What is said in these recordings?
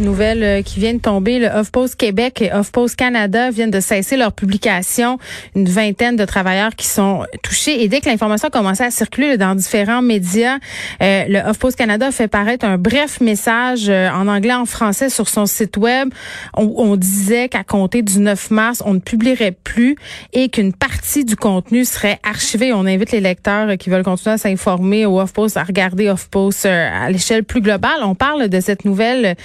Nouvelle euh, qui vient de tomber, le HuffPost Québec et HuffPost Canada viennent de cesser leur publication. Une vingtaine de travailleurs qui sont touchés. Et dès que l'information a commencé à circuler dans différents médias, euh, le HuffPost Canada fait paraître un bref message euh, en anglais, en français sur son site web. On, on disait qu'à compter du 9 mars, on ne publierait plus et qu'une partie du contenu serait archivée. On invite les lecteurs qui veulent continuer à s'informer au HuffPost à regarder HuffPost à l'échelle plus globale. On parle de cette nouvelle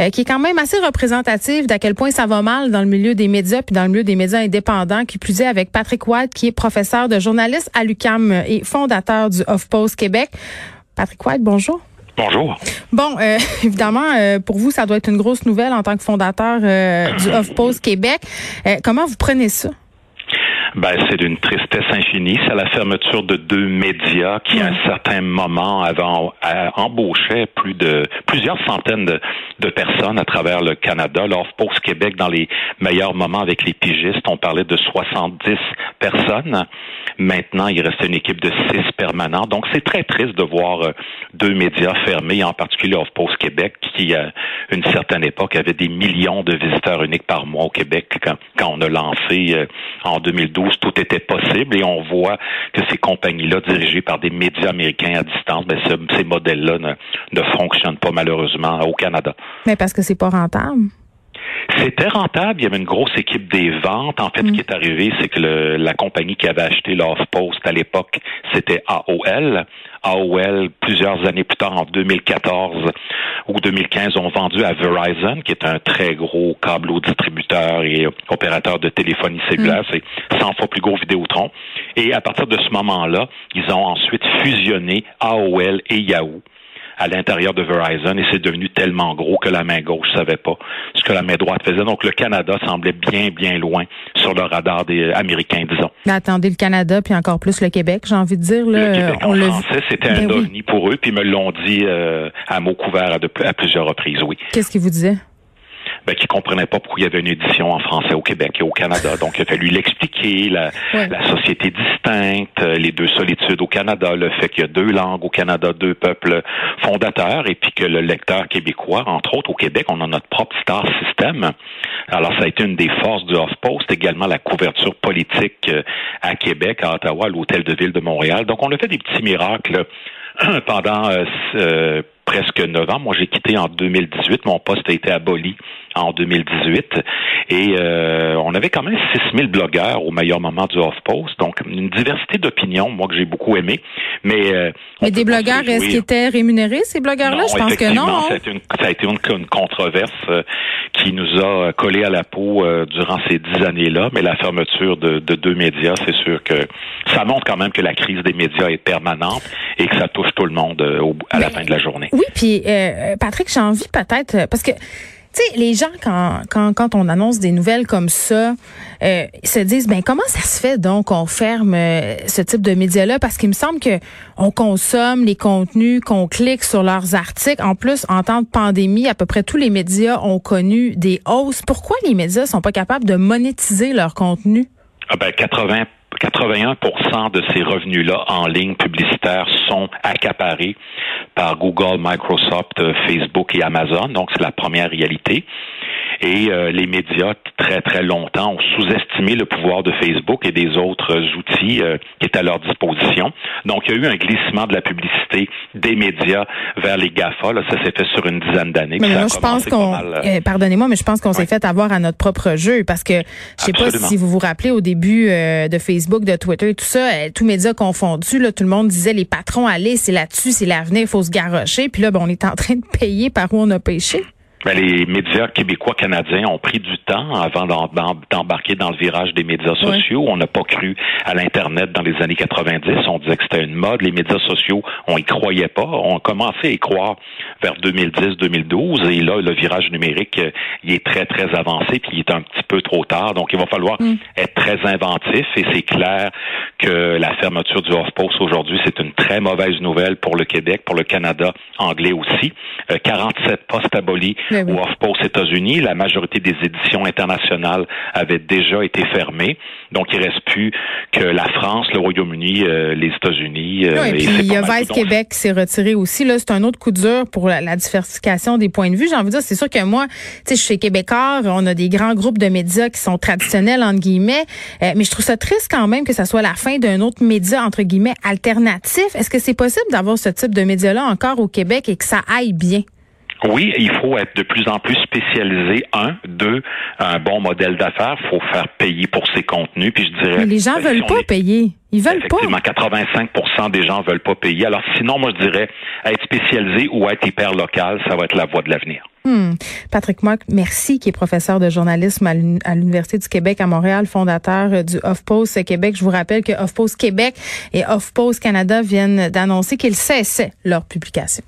euh, qui est quand même assez représentative d'à quel point ça va mal dans le milieu des médias puis dans le milieu des médias indépendants, qui plus est avec Patrick White, qui est professeur de journaliste à l'UCAM et fondateur du HuffPost Québec. Patrick White, bonjour. Bonjour. Bon, euh, évidemment, euh, pour vous, ça doit être une grosse nouvelle en tant que fondateur du HuffPost Québec. comment vous prenez ça? Ben, c'est d'une tristesse infinie. C'est la fermeture de deux médias qui, à un certain moment, avaient embauché plus de plusieurs centaines de, de personnes à travers le Canada. Post Québec, dans les meilleurs moments avec les pigistes, on parlait de 70 personnes. Maintenant, il restait une équipe de six permanents. Donc, c'est très triste de voir euh, deux médias fermés, en particulier Post Québec, qui, à une certaine époque, avait des millions de visiteurs uniques par mois au Québec quand, quand on a lancé euh, en 2012 tout était possible et on voit que ces compagnies-là, dirigées par des médias américains à distance, ben, ces modèles-là ne, ne fonctionnent pas malheureusement au Canada. Mais parce que c'est pas rentable? C'était rentable. Il y avait une grosse équipe des ventes. En fait, ce qui est arrivé, c'est que la compagnie qui avait acheté l'Off-Post à l'époque, c'était AOL. AOL, plusieurs années plus tard, en 2014 ou 2015, ont vendu à Verizon, qui est un très gros câble distributeur et opérateur de téléphonie cellulaire. Mm. C'est 100 fois plus gros Vidéotron. Et à partir de ce moment-là, ils ont ensuite fusionné AOL et Yahoo à l'intérieur de Verizon et c'est devenu tellement gros que la main gauche savait pas ce que la main droite faisait. Donc le Canada semblait bien, bien loin sur le radar des Américains, disons. Mais attendez, le Canada, puis encore plus le Québec, j'ai envie de dire. Là, le Québec on en français, c'était un ben ovni pour eux, puis ils me l'ont dit euh, à mots couverts à, à plusieurs reprises, oui. Qu'est-ce qu'ils vous disaient? Ben, qui comprenait pas pourquoi il y avait une édition en français au Québec et au Canada. Donc, il a fallu l'expliquer, la, la, société distincte, euh, les deux solitudes au Canada, le fait qu'il y a deux langues au Canada, deux peuples fondateurs, et puis que le lecteur québécois, entre autres au Québec, on a notre propre star system. Alors, ça a été une des forces du Off-Post, également la couverture politique euh, à Québec, à Ottawa, à l'Hôtel de Ville de Montréal. Donc, on a fait des petits miracles pendant euh, presque neuf ans. Moi, j'ai quitté en 2018. Mon poste a été aboli en 2018. Et euh, on avait quand même 6000 blogueurs au meilleur moment du Off-Post. Donc, une diversité d'opinions, moi, que j'ai beaucoup aimé. Mais, euh, mais des blogueurs, est-ce qu'ils étaient rémunérés, ces blogueurs-là? Je pense que non. Hein? Ça a été une, ça a été une, controverse euh, qui nous a collé à la peau durant ces dix années-là. Mais la fermeture de, de deux médias, c'est sûr que ça montre quand même que la crise des médias est permanente et que ça touche tout le monde à la fin de la journée. Oui, puis euh, Patrick, j'ai envie peut-être euh, parce que tu les gens, quand, quand, quand on annonce des nouvelles comme ça, euh, se disent, ben comment ça se fait donc qu'on ferme euh, ce type de médias-là? Parce qu'il me semble que on consomme les contenus, qu'on clique sur leurs articles. En plus, en temps de pandémie, à peu près tous les médias ont connu des hausses. Pourquoi les médias sont pas capables de monétiser leur contenu? Ah ben 80 81% de ces revenus-là en ligne publicitaire sont accaparés par Google, Microsoft, Facebook et Amazon. Donc, c'est la première réalité. Et euh, les médias, très, très longtemps, ont sous-estimé le pouvoir de Facebook et des autres outils euh, qui étaient à leur disposition. Donc, il y a eu un glissement de la publicité des médias vers les GAFA. Là, ça s'est fait sur une dizaine d'années. Mais moi, je pense qu'on, pardonnez-moi, mais je pense qu'on s'est fait avoir à notre propre jeu parce que je sais pas si vous vous rappelez au début de Facebook, de Twitter, tout ça, tous médias confondus, là, tout le monde disait les patrons, allez, c'est là-dessus, c'est l'avenir, il faut se garrocher. Puis là, ben, on est en train de payer par où on a pêché. Ben, les médias québécois canadiens ont pris du temps avant d'embarquer dans le virage des médias sociaux. On n'a pas cru à l'Internet dans les années 90. On disait que c'était une mode. Les médias sociaux, on y croyait pas. On a commencé à y croire vers 2010-2012. Et là, le virage numérique, euh, il est très, très avancé, puis il est un petit peu trop tard. Donc, il va falloir mm. être très inventif. Et c'est clair que la fermeture du Off-Post aujourd'hui, c'est une très mauvaise nouvelle pour le Québec, pour le Canada anglais aussi. 47 euh, postes abolis oui. ou HuffPost États-Unis. La majorité des éditions internationales avaient déjà été fermées. Donc, il reste plus que la France, le Royaume-Uni, euh, les États-Unis. euh, Oui, et puis il y a Vice Québec qui s'est retiré aussi. Là, c'est un autre coup dur pour la, la diversification des points de vue. J'ai envie de dire, c'est sûr que moi, tu sais, je suis québécois, on a des grands groupes de médias qui sont traditionnels, entre guillemets, euh, mais je trouve ça triste quand même que ça soit la fin d'un autre média, entre guillemets, alternatif. Est-ce que c'est possible d'avoir ce type de média-là encore au Québec et que ça aille bien? Oui, il faut être de plus en plus spécialisé. Un, deux, un bon modèle d'affaires. Il faut faire payer pour ses contenus. Puis je dirais. Mais les gens veulent si pas est- payer. Ils veulent pas. Effectivement, 85 des gens veulent pas payer. Alors sinon, moi je dirais être spécialisé ou être hyper local, ça va être la voie de l'avenir. Hmm. Patrick Mock, merci, qui est professeur de journalisme à l'Université du Québec à Montréal, fondateur euh, du HuffPost Québec. Je vous rappelle que HuffPost Québec et HuffPost Canada viennent d'annoncer qu'ils cessaient leur publication.